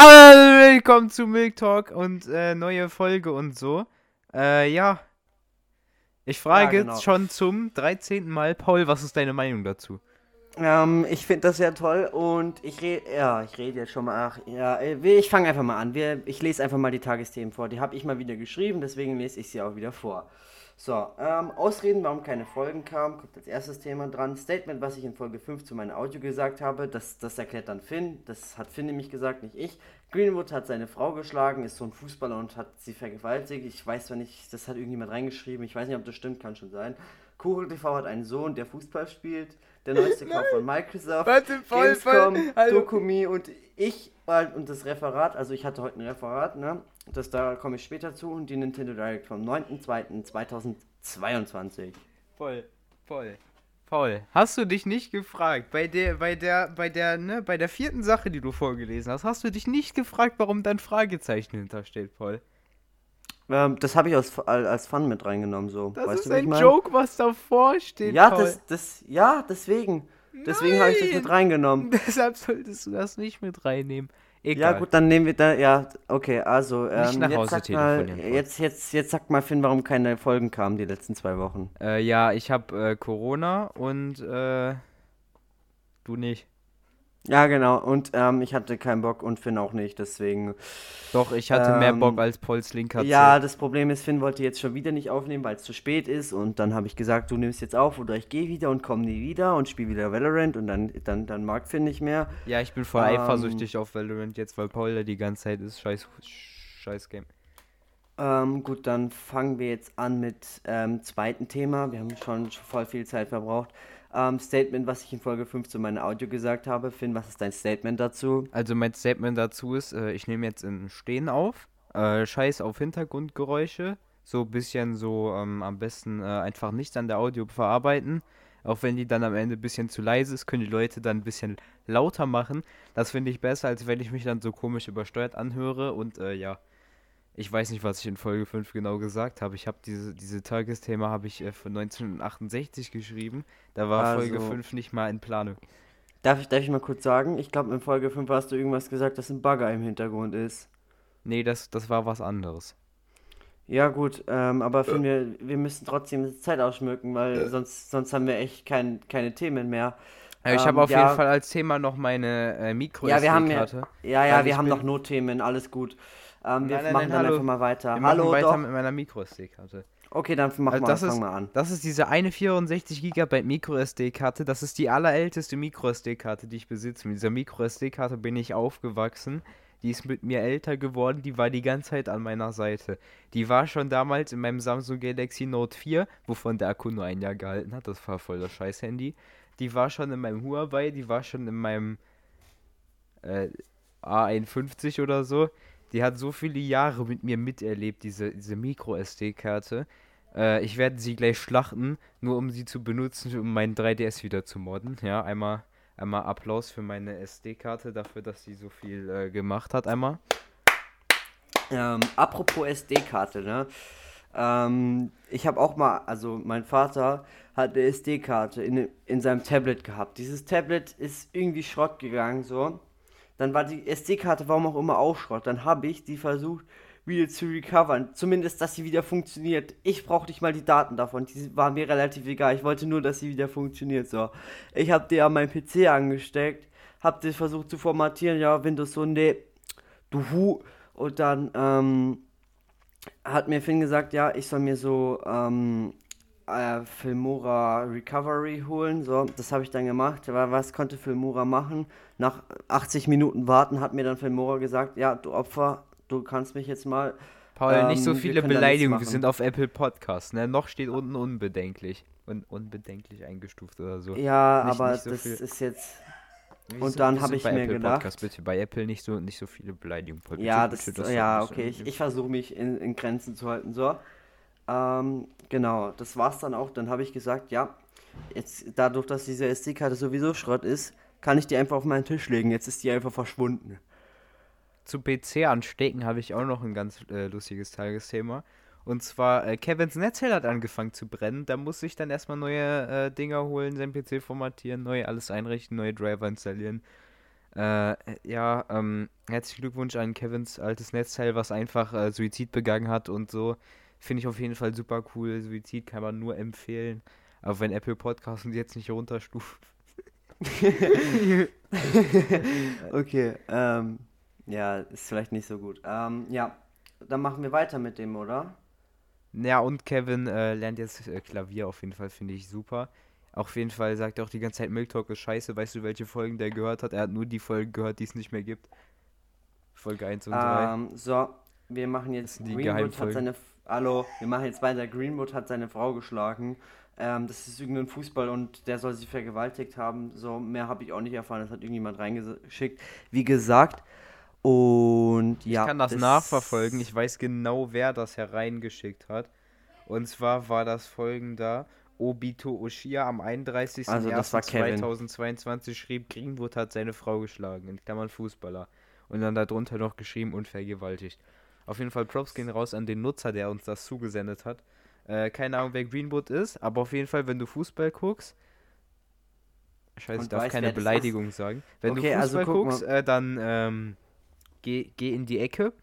Aber willkommen zu Milk Talk und äh, neue Folge und so. Äh, ja. Ich frage Ja, genau. jetzt schon zum 13. Mal, Paul, was ist deine Meinung dazu? Ähm, ich finde das sehr toll und ich rede, ja, ich rede jetzt schon mal, ach, ja, äh, ich fange einfach mal an. Wir, ich lese einfach mal die Tagesthemen vor. Die habe ich mal wieder geschrieben, deswegen lese ich sie auch wieder vor. So, ähm, Ausreden, warum keine Folgen kamen, kommt als erstes Thema dran. Statement, was ich in Folge 5 zu meinem Audio gesagt habe, das, das erklärt dann Finn. Das hat Finn nämlich gesagt, nicht ich. Greenwood hat seine Frau geschlagen, ist so ein Fußballer und hat sie vergewaltigt. Ich weiß zwar nicht, das hat irgendjemand reingeschrieben, ich weiß nicht, ob das stimmt, kann schon sein. Kugel TV hat einen Sohn, der Fußball spielt. Der neueste Kauf von Microsoft. Warte, voll, Gamescom, voll, hallo. Dokumi und ich und das Referat, also ich hatte heute ein Referat, ne? Das da komme ich später zu und die Nintendo Direct vom 9.2.2022. Voll, voll. Paul, hast du dich nicht gefragt, bei der, bei der, bei der, ne, bei der vierten Sache, die du vorgelesen hast, hast du dich nicht gefragt, warum da ein Fragezeichen hintersteht, Paul? Ähm, das habe ich als, als Fun mit reingenommen, so. Das weißt ist du, ich ein mein? Joke, was davor steht, Ja, Paul. das, das, ja, deswegen. Deswegen habe ich das mit reingenommen. Deshalb solltest du das nicht mit reinnehmen. Egal. Ja, gut, dann nehmen wir da, ja, okay, also, ähm, nach jetzt, Hause sag mal, telefonieren, Paul. jetzt, jetzt, jetzt sag mal, Finn, warum keine Folgen kamen die letzten zwei Wochen. Äh, ja, ich hab äh, Corona und äh, du nicht. Ja, genau, und ähm, ich hatte keinen Bock und Finn auch nicht, deswegen. Doch, ich hatte mehr Ähm, Bock als Pauls linker Ja, das Problem ist, Finn wollte jetzt schon wieder nicht aufnehmen, weil es zu spät ist. Und dann habe ich gesagt, du nimmst jetzt auf oder ich gehe wieder und komme nie wieder und spiele wieder Valorant und dann, dann, dann mag Finn nicht mehr. Ja, ich bin voll Ähm, eifersüchtig auf Valorant jetzt, weil Paul da die ganze Zeit ist. Scheiß, scheiß Game. Ähm, gut, dann fangen wir jetzt an mit ähm, zweiten Thema. Wir haben schon voll viel Zeit verbraucht. Ähm, Statement, was ich in Folge 5 zu meinem Audio gesagt habe. Finn, was ist dein Statement dazu? Also mein Statement dazu ist, äh, ich nehme jetzt in Stehen auf. Äh, Scheiß auf Hintergrundgeräusche. So ein bisschen so ähm, am besten äh, einfach nichts an der Audio verarbeiten. Auch wenn die dann am Ende ein bisschen zu leise ist, können die Leute dann ein bisschen lauter machen. Das finde ich besser, als wenn ich mich dann so komisch übersteuert anhöre. Und äh, ja, ich weiß nicht, was ich in Folge 5 genau gesagt habe. Ich habe diese, diese Tagesthema habe ich äh, von 1968 geschrieben. Da war Folge Also- 5 nicht mal in Planung. Darf ich, darf ich mal kurz sagen? Ich glaube, in Folge 5 hast du irgendwas gesagt, dass ein Bagger im Hintergrund ist. Nee, das, das war was anderes. Ja, gut, ähm, aber Finn, wir, wir müssen trotzdem die Zeit ausschmücken, weil sonst, sonst haben wir echt kein, keine Themen mehr. Äh, ich Ähm, habe auf ja. jeden Fall als Thema noch meine äh, mikro Ja, wir haben ja, ja, ja, wir haben noch Notthemen, alles gut. Ähm, wir Nein, nein, machen nein, dann hallo. einfach mal weiter. Wir Hallo, machen weiter doch. mit meiner Micro-SD-Karte. Okay, dann mach Also mal, das fang ist- mal an. Das ist diese eine 64 GB Micro-SD-Karte. Das ist die allerälteste Micro-SD-Karte, die ich besitze. Mit dieser Micro-SD-Karte bin ich aufgewachsen. Die ist mit mir älter geworden. Die war die ganze Zeit an meiner Seite. Die war schon damals in meinem Samsung Galaxy Note 4, wovon der Akku nur ein Jahr gehalten hat. Das war voll das Scheiß-Handy. Die war schon in meinem Huawei. Die war schon in meinem äh, A51 oder so. Die hat so viele Jahre mit mir miterlebt, diese, diese Micro-SD-Karte. Äh, ich werde sie gleich schlachten, nur um sie zu benutzen, um meinen 3DS wieder zu modden. Ja, einmal, einmal Applaus für meine SD-Karte, dafür, dass sie so viel äh, gemacht hat. Einmal. Ähm, apropos SD-Karte, ne? Ähm, ich habe auch mal, also mein Vater hat eine SD-Karte in, in seinem Tablet gehabt. Dieses Tablet ist irgendwie Schrott gegangen, so. Dann war die SD-Karte, warum auch immer, auch Schrott. Dann habe ich die versucht, wieder zu recovern. Zumindest, dass sie wieder funktioniert. Ich brauchte nicht mal die Daten davon. Die waren mir relativ egal. Ich wollte nur, dass sie wieder funktioniert, so. Ich habe die an meinen PC angesteckt, habe die versucht zu formatieren. Ja, Windows so, nee, du Hu. Und dann, ähm, hat mir Finn gesagt, ja, ich soll mir so ähm, äh, Filmora Recovery holen. So, das habe ich dann gemacht. Aber was konnte Filmora machen? Nach 80 Minuten warten hat mir dann Filmora gesagt, ja, du Opfer, du kannst mich jetzt mal. Paul, nicht so Ähm, wir viele nichts Beleidigungen. Wir sind auf Apple Podcast, ne? Noch steht unten unbedenklich. Und unbedenklich eingestuft oder so. Ja, Nicht- aber nicht so das viel. ist jetzt. Wir und dann wir hab sind ich bei mir Apple gedacht- Podcast, bitte. Bei Apple nicht so, nicht so viele Beleidigungen. Bitte, Ja, bitte, das, das ja, okay. Ich, ich versuche mich in, in Grenzen zu halten. So. Ähm, genau, das war's dann auch. Dann habe ich gesagt, ja, jetzt dadurch, dass diese SD-Karte sowieso Schrott ist, kann ich die einfach auf meinen Tisch legen. Jetzt ist die einfach verschwunden. zu PC anstecken habe ich auch noch ein ganz äh, lustiges Tagesthema. Und zwar, äh, Kevins Netzteil hat angefangen zu brennen. Da muss ich dann erstmal neue äh, Dinger holen, sein PC formatieren, neu alles einrichten, neue Driver installieren. Äh, ja, ähm, herzlichen Glückwunsch an Kevins altes Netzteil, was einfach äh, Suizid begangen hat und so. Finde ich auf jeden Fall super cool. Suizid kann man nur empfehlen. Aber wenn Apple Podcasts uns jetzt nicht runterstuft. okay, ähm, ja, ist vielleicht nicht so gut. Ähm, ja, dann machen wir weiter mit dem, oder? Ja, und Kevin äh, lernt jetzt äh, Klavier auf jeden Fall, finde ich super. Auf jeden Fall sagt er auch die ganze Zeit, Milk Talk ist scheiße. Weißt du, welche Folgen der gehört hat? Er hat nur die Folgen gehört, die es nicht mehr gibt. Folge 1 und 3. Ähm, so, wir machen jetzt. Greenwood hat seine. Hallo, wir machen jetzt weiter. Greenwood hat seine Frau geschlagen. Ähm, das ist irgendein Fußball und der soll sie vergewaltigt haben. So, mehr habe ich auch nicht erfahren. Das hat irgendjemand reingeschickt. Wie gesagt. Und ja. Ich kann das, das nachverfolgen. Ich weiß genau, wer das hereingeschickt hat. Und zwar war das folgender. Obito Oshia am 31.01.2022 also schrieb, Greenwood hat seine Frau geschlagen, in Klammern Fußballer. Und dann darunter noch geschrieben und vergewaltigt. Auf jeden Fall Props gehen raus an den Nutzer, der uns das zugesendet hat. Äh, keine Ahnung, wer Greenwood ist, aber auf jeden Fall, wenn du Fußball guckst, Scheiße, ich darf weiß, keine Beleidigung sagen. Wenn okay, du also Fußball also guckst, äh, dann ähm, geh, geh in die Ecke.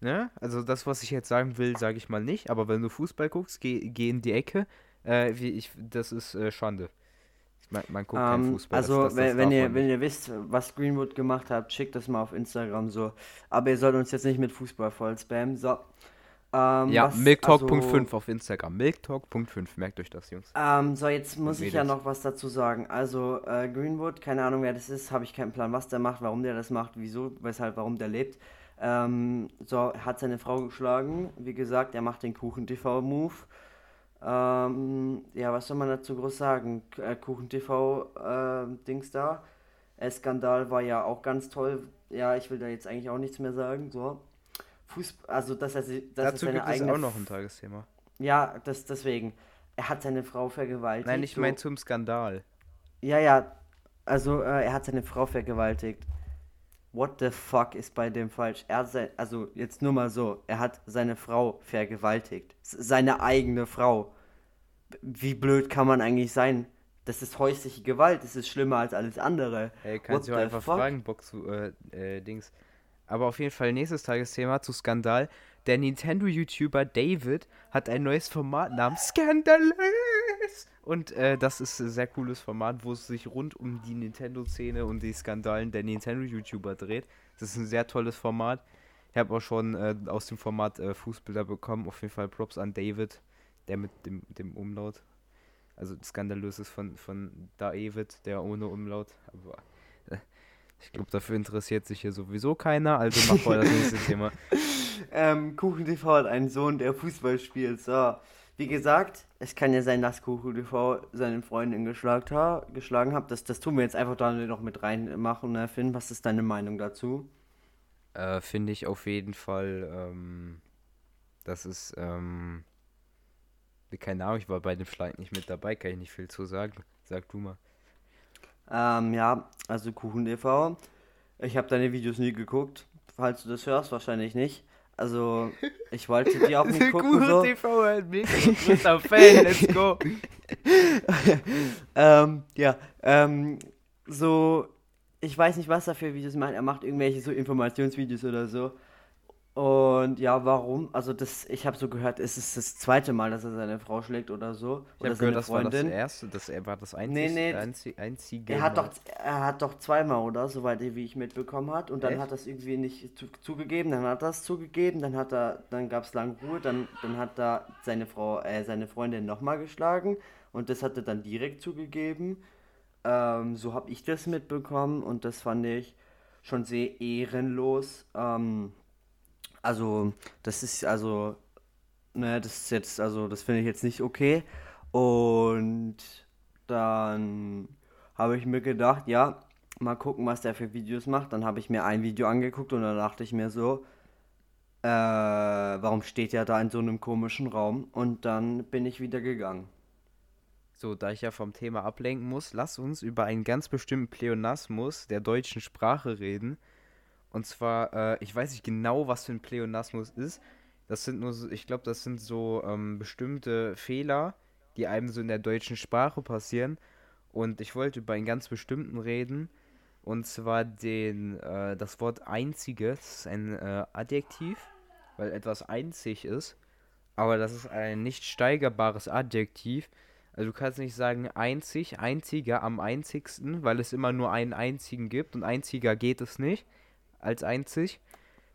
Ne? Also das, was ich jetzt sagen will, sage ich mal nicht. Aber wenn du Fußball guckst, geh, geh in die Ecke. Äh, wie ich, das ist äh, Schande. Man, man guckt um, keinen ähm, Fußball. Also, das, das, wenn, wenn ihr, wenn ihr wisst, was Greenwood gemacht hat, schickt das mal auf Instagram so. Aber ihr sollt uns jetzt nicht mit Fußball voll spammen. So. Ähm, ja, Milktalk.5 also, auf Instagram. Milktalk.5, merkt euch das, Jungs. Ähm, so, jetzt muss ich ja noch was dazu sagen. Also, äh, Greenwood, keine Ahnung, wer das ist, habe ich keinen Plan, was der macht, warum der das macht, wieso, weshalb, warum der lebt. Ähm, so, hat seine Frau geschlagen. Wie gesagt, er macht den Kuchen-TV-Move. Ähm, ja, was soll man dazu groß sagen? Kuchen TV äh, Dings da. Äh, Skandal war ja auch ganz toll. Ja, ich will da jetzt eigentlich auch nichts mehr sagen. So. Fußball, also dass er, dass dazu er seine gibt eigene. Es auch noch ein Tagesthema. Ja, das deswegen. Er hat seine Frau vergewaltigt. Nein, ich meine zum Skandal. Ja, ja. Also äh, er hat seine Frau vergewaltigt. What the fuck ist bei dem falsch? Er sei, also jetzt nur mal so, er hat seine Frau vergewaltigt. Seine eigene Frau. Wie blöd kann man eigentlich sein? Das ist häusliche Gewalt, das ist schlimmer als alles andere. Hey, kannst du einfach fuck? fragen, zu, äh, äh, Dings. Aber auf jeden Fall nächstes Tagesthema zu Skandal. Der Nintendo-YouTuber David hat ein neues Format namens Skandalös. Und äh, das ist ein sehr cooles Format, wo es sich rund um die Nintendo-Szene und die Skandalen der Nintendo-YouTuber dreht. Das ist ein sehr tolles Format. Ich habe auch schon äh, aus dem Format äh, Fußbilder bekommen. Auf jeden Fall Props an David, der mit dem, dem Umlaut. Also skandalös ist von, von David, der ohne Umlaut. Aber ich glaube, dafür interessiert sich hier sowieso keiner, also mach mal das nächste Thema. Ähm, Kuchen TV hat einen Sohn, der Fußball spielt. So, wie gesagt, es kann ja sein, dass Kuchen TV seine Freundin geschlagen, ha geschlagen hat. Das, das tun wir jetzt einfach da noch mit reinmachen. Ne? Finn, was ist deine Meinung dazu? Äh, Finde ich auf jeden Fall, ähm, das ist, ähm, keine Ahnung, ich war bei dem Schlag nicht mit dabei, kann ich nicht viel zu sagen. Sag du mal. Ähm, ja, also Kuchen e.V. Ich habe deine Videos nie geguckt. Falls du das hörst, wahrscheinlich nicht. Also, ich wollte die auch nicht gucken. Kuchen so. TV halt mega großer Fan, let's go. ähm, ja, ähm, so, ich weiß nicht, was er für Videos macht. Er macht irgendwelche so Informationsvideos oder so. Und ja, warum? Also das, ich habe so gehört, es ist das zweite Mal, dass er seine Frau schlägt oder so. Ich habe gehört, das war das erste, das war das einzige, nee, nee, einzige, einzige er hat doch, er hat doch zweimal, oder? Soweit wie ich mitbekommen hat. Und dann Echt? hat das irgendwie nicht zu, zugegeben, dann hat er es zugegeben, dann hat er, dann gab es lange Ruhe, dann, dann hat er seine Frau, äh, seine Freundin nochmal geschlagen und das hat er dann direkt zugegeben. Ähm, so habe ich das mitbekommen und das fand ich schon sehr ehrenlos. Ähm, also, das ist also, ne, das ist jetzt, also, das finde ich jetzt nicht okay. Und dann habe ich mir gedacht, ja, mal gucken, was der für Videos macht. Dann habe ich mir ein Video angeguckt und dann dachte ich mir so, äh, warum steht er da in so einem komischen Raum? Und dann bin ich wieder gegangen. So, da ich ja vom Thema ablenken muss, lass uns über einen ganz bestimmten Pleonasmus der deutschen Sprache reden, und zwar, äh, ich weiß nicht genau, was für ein Pleonasmus ist. Das sind nur so, ich glaube, das sind so ähm, bestimmte Fehler, die einem so in der deutschen Sprache passieren. Und ich wollte über einen ganz bestimmten reden. Und zwar den, äh, das Wort einzige, das ist ein äh, Adjektiv, weil etwas einzig ist. Aber das ist ein nicht steigerbares Adjektiv. Also du kannst nicht sagen einzig, einziger, am einzigsten, weil es immer nur einen einzigen gibt und einziger geht es nicht als einzig.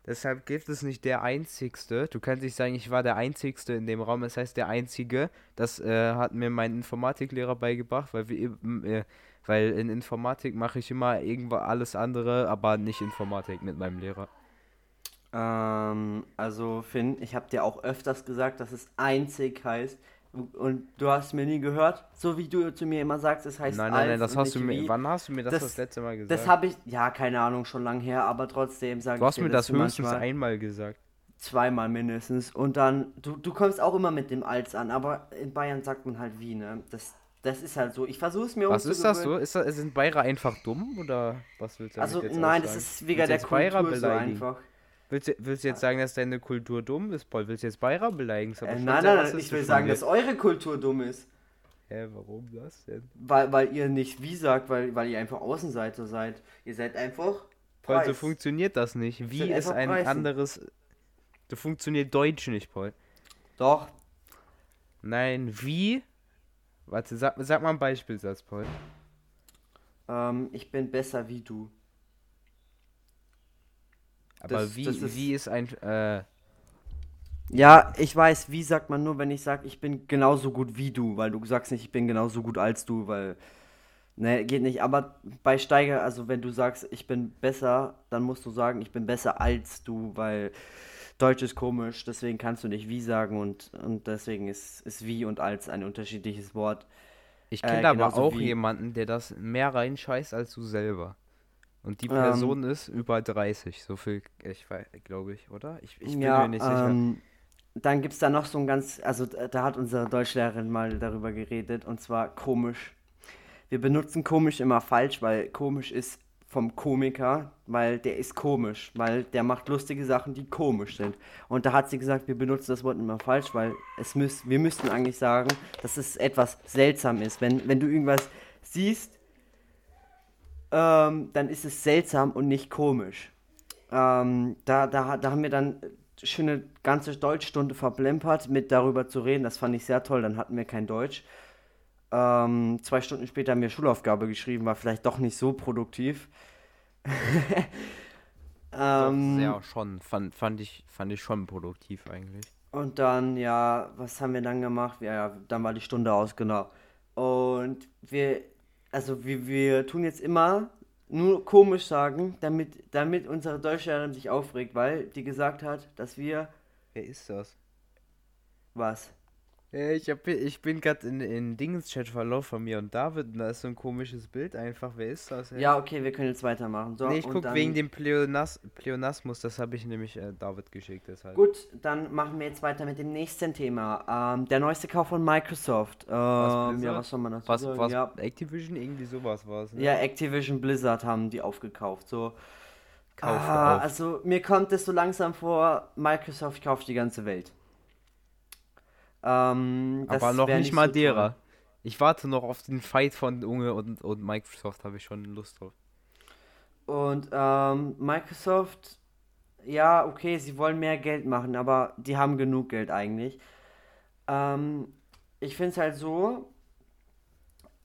Deshalb gibt es nicht der Einzigste. Du kannst nicht sagen, ich war der Einzigste in dem Raum. Es heißt der Einzige. Das äh, hat mir mein Informatiklehrer beigebracht, weil wir, äh, weil in Informatik mache ich immer irgendwo alles andere, aber nicht Informatik mit meinem Lehrer. Ähm, also Finn, ich habe dir auch öfters gesagt, dass es einzig heißt. Und du hast mir nie gehört, so wie du zu mir immer sagst, es heißt Nein, nein, nein, das hast du mir. wie. Wann hast du mir das das, Das- letzte Mal gesagt? Das habe ich, ja, keine Ahnung, schon lang her, aber trotzdem sage du ich hast dir mir das du höchstens manchmal- einmal gesagt. Zweimal mindestens. Und dann, du, du kommst auch immer mit dem Als an, aber in Bayern sagt man halt wie, ne? Das, das ist halt so. Ich versuche es mir Was ist das so? Ist das, sind Bayer einfach dumm oder was willst du Also nein, das ist wegen du der Kultur so einfach. Willst du, willst du jetzt sagen, dass deine Kultur dumm ist, Paul? Willst du jetzt Bayer beleidigen? Äh, nein, nein, nein, ich will sagen, dass eure Kultur dumm ist. Hä, warum das denn? Weil, weil ihr nicht wie sagt, weil, weil ihr einfach Außenseiter seid. Ihr seid einfach Paul, so Preis. funktioniert das nicht. Wie ist ein Preisen. anderes... So funktioniert Deutsch nicht, Paul. Doch, Nein, wie? Warte, sag, sag mal einen Beispielsatz, Paul. ähm, ich bin besser wie du. Aber Das- wie, das ist- wie ist ein... Äh, Ja, ich weiß, wie sagt man nur, wenn ich sage, ich bin genauso gut wie du, weil du sagst nicht, ich bin genauso gut als du, weil. Ne, geht nicht. Aber bei Steiger, also wenn du sagst, ich bin besser, dann musst du sagen, ich bin besser als du, weil Deutsch ist komisch, deswegen kannst du nicht wie sagen und, und deswegen ist, ist wie und als ein unterschiedliches Wort. Ich Äh, kenne aber genauso auch jemanden, der das mehr reinscheißt als du selber. Und die Ähm, Person ist über 30, so viel, ich weiß, glaube ich, oder? Ich, ich bin ja, mir nicht sicher. ähm, dann gibt es da noch so ein ganz, also da da hat unsere Deutschlehrerin mal darüber geredet und zwar komisch. Wir benutzen komisch immer falsch, weil komisch ist vom Komiker, weil der ist komisch, weil der macht lustige Sachen, die komisch sind. Und da hat sie gesagt, wir benutzen das Wort immer falsch, weil es müß, wir müssten eigentlich sagen, dass es etwas seltsam ist. Wenn, wenn du irgendwas siehst, ähm, dann ist es seltsam und nicht komisch. Ähm, da, da, da haben wir dann schöne ganze Deutschstunde verplempert, mit darüber zu reden. Das fand ich sehr toll. Dann hatten wir kein Deutsch. Ähm, zwei Stunden später haben wir Schulaufgabe geschrieben, war vielleicht doch nicht so produktiv. Ähm, ja, schon, fand, fand, ich, fand ich schon produktiv eigentlich. Und dann, ja, was haben wir dann gemacht? Ja, ja, dann war die Stunde aus, genau. Und wir, also wir, wir tun jetzt immer nur komisch sagen, damit, damit unsere Deutschlehrerin sich aufregt, weil die gesagt hat, dass wir, Wer ist das? was? Ich, hab, ich bin gerade in, in Dings-Chat verlaufen von mir und David und da ist so ein komisches Bild einfach. Wer ist das? ey? Ja, okay, wir können jetzt weitermachen. So, nee, ich und guck dann- wegen dem Pleonas Pleonasmus, das habe ich nämlich äh, David geschickt, deshalb. Gut, dann machen wir jetzt weiter mit dem nächsten Thema. Ähm, der neueste Kauf von Microsoft. Ähm, ja, Blizzard? was soll man dazu Was, sagen? was, Ja, Activision, irgendwie sowas war es, ne? Ja, Activision Blizzard haben die aufgekauft. So. Kauft ah, auf. Also mir kommt es so langsam vor, Microsoft kauft die ganze Welt. Ähm, Aber noch wär nicht so Madeira. toll. Ich warte noch auf den Fight von Unge und, und Microsoft, habe ich schon Lust drauf. Und ähm, Microsoft, ja, okay, sie wollen mehr Geld machen, aber die haben genug Geld eigentlich. Ähm, ich finde es halt so,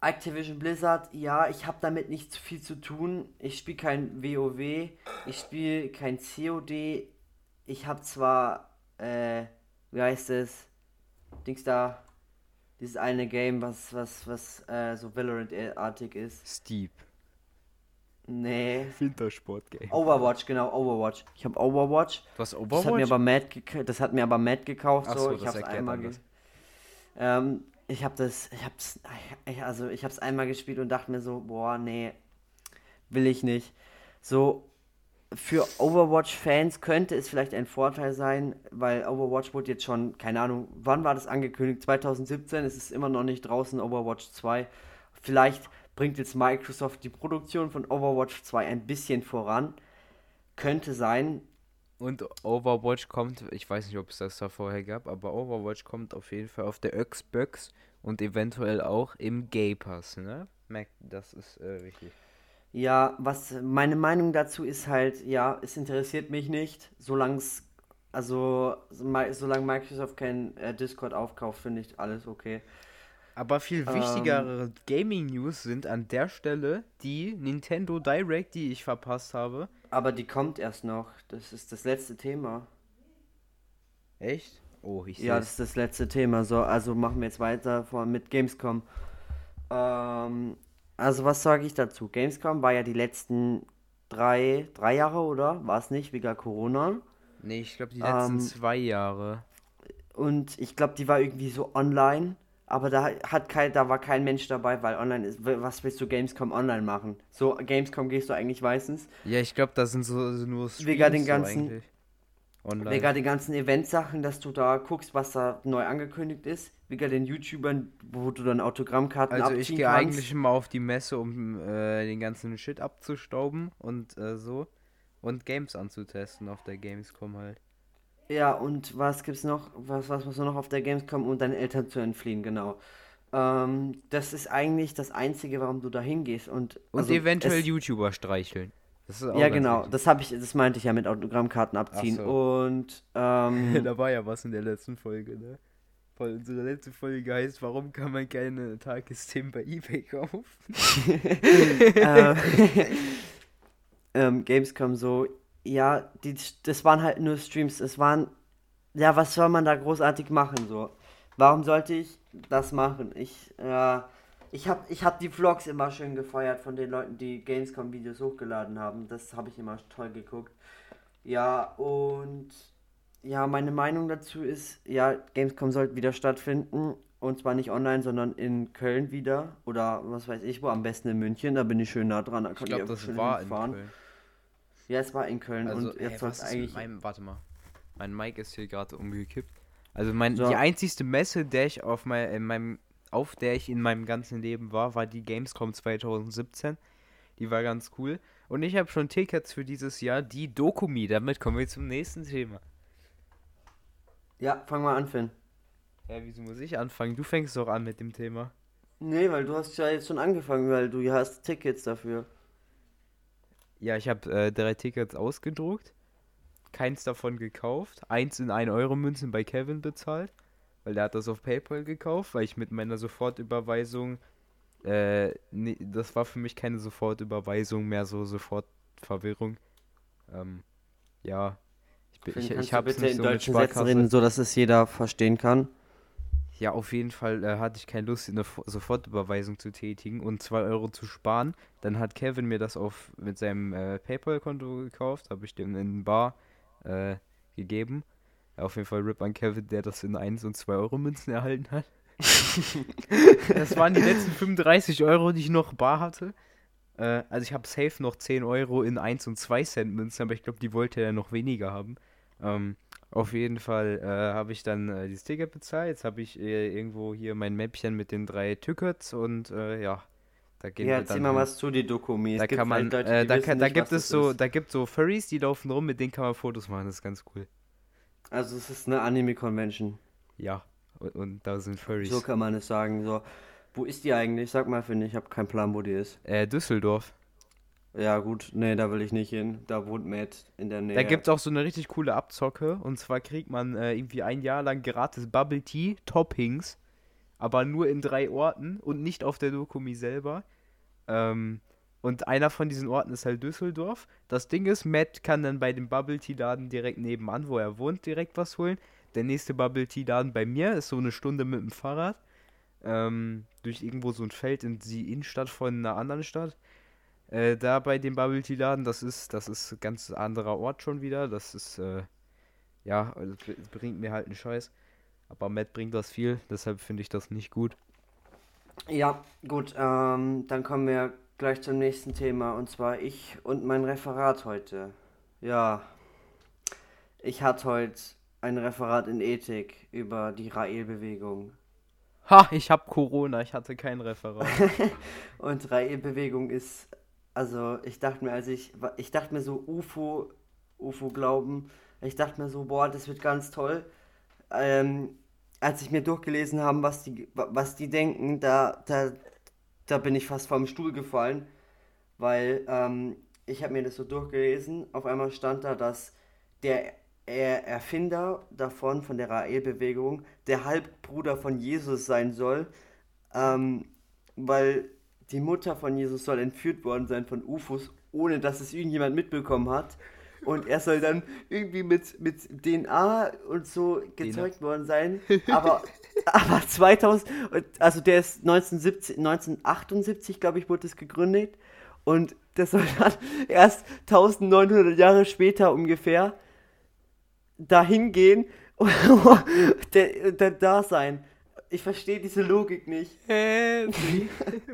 Activision Blizzard, ja, ich habe damit nicht so viel zu tun. Ich spiele kein WoW, ich spiele kein COD. Ich habe zwar, äh, wie heißt es, Dings da, dieses eine Game, was, was, was äh, so Valorant-artig ist. Steep. Nee. Wintersport-Game. Overwatch, genau, Overwatch. Ich habe Overwatch. Du hast Das hat Overwatch? mir aber Matt, gek- das hat mir aber Matt gekauft. Ach so. so, ich habe einmal, ge ähm, ich habe das, ich hab's, ich, also ich habe es einmal gespielt und dachte mir so, boah, nee, will ich nicht. So für Overwatch-Fans könnte es vielleicht ein Vorteil sein, weil Overwatch wurde jetzt schon, keine Ahnung, wann war das angekündigt? 2017, es ist immer noch nicht draußen, Overwatch 2. Vielleicht bringt jetzt Microsoft die Produktion von Overwatch 2 ein bisschen voran. Könnte sein. Und Overwatch kommt, ich weiß nicht, ob es das da vorher gab, aber Overwatch kommt auf jeden Fall auf der Xbox und eventuell auch im Gay Pass, ne? Merkt, das ist äh, wichtig. Ja, was meine Meinung dazu ist halt, ja, es interessiert mich nicht, solange es, also solange Microsoft kein äh, Discord aufkauft, finde ich alles okay. Aber viel Ähm, wichtigere Gaming-News sind an der Stelle die Nintendo Direct, die ich verpasst habe. Aber die kommt erst noch. Das ist das letzte Thema. Echt? Oh, ich Ja, sehe das ist das letzte Thema. So, also machen wir jetzt weiter vor, mit Gamescom. Ähm, also was sage ich dazu? Gamescom war ja die letzten drei, drei Jahre, oder? War es nicht, wegen Corona? Nee, ich glaube die letzten Ähm, zwei Jahre. Und ich glaube, die war irgendwie so online. Aber da hat kein, da war kein Mensch dabei, weil online ist. Was willst du Gamescom online machen? So, Gamescom gehst du eigentlich meistens. Ja, ich glaube, das sind so, so nur Streams Wegen den so ganzen- eigentlich. Online. Wegen den ganzen Eventsachen, dass du da guckst, was da neu angekündigt ist. Wegen den YouTubern, wo du dann Autogrammkarten Also ich abziehen gehe kannst. eigentlich immer auf die Messe, um äh, den ganzen Shit abzustauben und äh, so. Und Games anzutesten auf der Gamescom halt. Ja, und was gibt's noch? Was, was muss noch auf der Gamescom, um deinen Eltern zu entfliehen, genau. Ähm, das ist eigentlich das Einzige, warum du da hingehst. Und, Und also eventuell YouTuber streicheln. Ja, genau, wichtig. das habe ich, das meinte ich ja mit Autogrammkarten abziehen. so. Und ähm, da war ja was in der letzten Folge, ne? Weil unsere letzte Folge heißt, warum kann man keine Tagesthemen bei Ebay kaufen? äh, ähm, Gamescom so, ja, die, das waren halt nur Streams. Es waren, ja, was soll man da großartig machen so? Warum sollte ich das machen? Ich, äh, ich hab, ich hab die Vlogs immer schön gefeiert von den Leuten, die Gamescom-Videos hochgeladen haben. Das habe ich immer toll geguckt. Ja, und ja, meine Meinung dazu ist, ja, Gamescom sollte wieder stattfinden. Und zwar nicht online, sondern in Köln wieder. Oder was weiß ich wo, am besten in München. Da bin ich schön nah dran. Da Ich kann glaube, einfach das schön war in hinfahren. Köln. Ja, es war in Köln. Also, und jetzt soll was es eigentlich. meinem, warte mal. Mein Mic ist hier gerade umgekippt. Also mein, So. die einzigste Messe, der ich auf mein, in meinem, auf der ich in meinem ganzen Leben war, war die Gamescom 2017. Die war ganz cool. Und ich habe schon Tickets für dieses Jahr, die Dokumi. Damit kommen wir zum nächsten Thema. Ja, fang mal an, Finn. Ja, wieso muss ich anfangen? Du fängst doch an mit dem Thema. Nee, weil du hast ja jetzt schon angefangen, weil du hast Tickets dafür. Ja, ich habe äh, drei Tickets ausgedruckt. Keins davon gekauft. Eins in 1 Euro Münzen bei Kevin bezahlt. Weil der hat das auf PayPal gekauft, weil ich mit meiner Sofortüberweisung. Äh, nee, das war für mich keine Sofortüberweisung, mehr so Sofortverwirrung. Ähm, ja. Ich, ich, ich du hab's bitte nicht in so deutschen Sätzen reden, so dass es jeder verstehen kann? Ja, auf jeden Fall äh, hatte ich keine Lust, eine Fo- Sofortüberweisung zu tätigen und 2 Euro zu sparen. Dann hat Kevin mir das auf mit seinem äh, PayPal-Konto gekauft, habe ich dem in Bar äh, gegeben. Auf jeden Fall Rip an Kevin, der das in 1 und 2 Euro Münzen erhalten hat. das waren die letzten 35 Euro, die ich noch bar hatte. Äh, also ich habe safe noch 10 Euro in 1 und 2 Cent Münzen, aber ich glaube, die wollte er noch weniger haben. Ähm, auf jeden Fall äh, habe ich dann äh, dieses Ticket bezahlt. Jetzt habe ich äh, irgendwo hier mein Mäppchen mit den drei Tickets und äh, ja, da gehen Ja, wir erzähl dann mal hin. was zu die Dokumi. Es Da gibt kann man, vielleicht Leute, äh, die da, kann, da gibt es so, ist. da gibt so Furries, die laufen rum, mit denen kann man Fotos machen. Das ist ganz cool. Also es ist eine Anime-Convention. Ja, und, und da sind Furries. So kann man es sagen. So. Wo ist die eigentlich? Sag mal, Finn, ich habe keinen Plan, wo die ist. Äh, Düsseldorf. Ja, gut, nee, da will ich nicht hin. Da wohnt Matt in der Nähe. Da gibt es auch so eine richtig coole Abzocke. Und zwar kriegt man äh, irgendwie ein Jahr lang gratis Bubble Tea Toppings. Aber nur in drei Orten und nicht auf der Dokumi selber. Ähm, und einer von diesen Orten ist halt Düsseldorf. Das Ding ist, Matt kann dann bei dem Bubble Tea Laden direkt nebenan, wo er wohnt, direkt was holen. Der nächste Bubble Tea Laden bei mir ist so eine Stunde mit dem Fahrrad. Ähm, durch irgendwo so ein Feld in die Innenstadt von einer anderen Stadt. Äh, da bei dem Bubble Tea Laden, das ist, das ist ein ganz anderer Ort schon wieder. Das ist, äh, ja, also b- bringt mir halt einen Scheiß. Aber Matt bringt das viel, deshalb finde ich das nicht gut. Ja, gut, ähm, dann kommen wir gleich zum nächsten Thema und zwar ich und mein Referat heute. Ja, ich hatte heute ein Referat in Ethik über die Rael-Bewegung. Ha, ich hab Corona, ich hatte kein Referat. Und Rael-Bewegung ist, also ich dachte mir, als ich, ich dachte mir so UFO, UFO-Glauben, ich dachte mir so, boah, das wird ganz toll. Ähm, als ich mir durchgelesen habe, was die, was die denken, da, da, da bin ich fast vom Stuhl gefallen. weil ähm, ich habe mir das so durchgelesen. Auf einmal stand da, dass der er Erfinder davon, von der Rael-Bewegung, der Halbbruder von Jesus sein soll, ähm, weil die Mutter von Jesus soll entführt worden sein von UFOs, ohne dass es irgendjemand mitbekommen hat. Und er soll dann irgendwie mit, mit DNA und so gezeugt worden sein. Aber, aber 2000, also der ist 1970, 1978, glaube ich, wurde es gegründet. Und das soll dann erst 1900 Jahre später ungefähr dahin gehen und der, der da sein. Ich verstehe diese Logik nicht. Hä?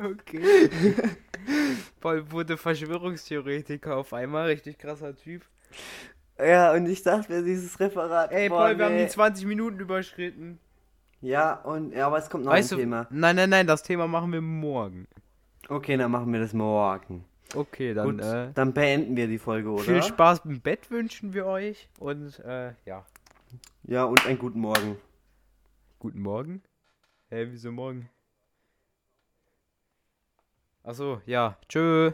okay. Paul wurde Verschwörungstheoretiker auf einmal, richtig krasser Typ. Ja, und ich dachte mir, dieses Referat. Ey, boah, Paul, wir haben nee. die 20 Minuten überschritten. Ja, und ja, aber es kommt noch Weißt ein du, Thema. nein, nein, nein, das Thema machen wir morgen. Okay, dann machen wir das morgen. Okay, dann Gut, äh, dann beenden wir die Folge, oder? viel Spaß im Bett wünschen wir euch und äh, ja, Ja, und einen guten Morgen. guten Morgen. Hä, wieso morgen? Achso, ja, tschö.